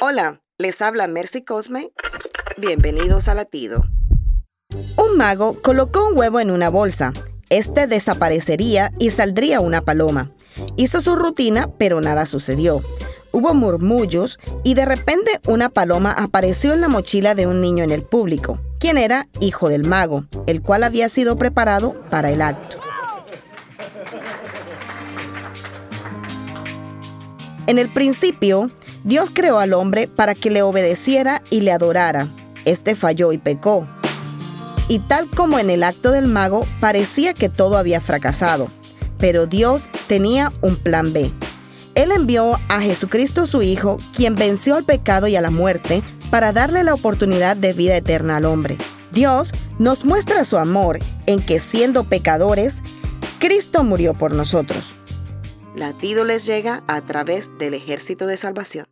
Hola, les habla Mercy Cosme. Bienvenidos a Latido. Un mago colocó un huevo en una bolsa. Este desaparecería y saldría una paloma. Hizo su rutina, pero nada sucedió. Hubo murmullos y de repente una paloma apareció en la mochila de un niño en el público, quien era hijo del mago, el cual había sido preparado para el acto. En el principio, Dios creó al hombre para que le obedeciera y le adorara. Este falló y pecó. Y tal como en el acto del mago, parecía que todo había fracasado. Pero Dios tenía un plan B. Él envió a Jesucristo su Hijo, quien venció al pecado y a la muerte, para darle la oportunidad de vida eterna al hombre. Dios nos muestra su amor en que siendo pecadores, Cristo murió por nosotros. Latido les llega a través del ejército de salvación.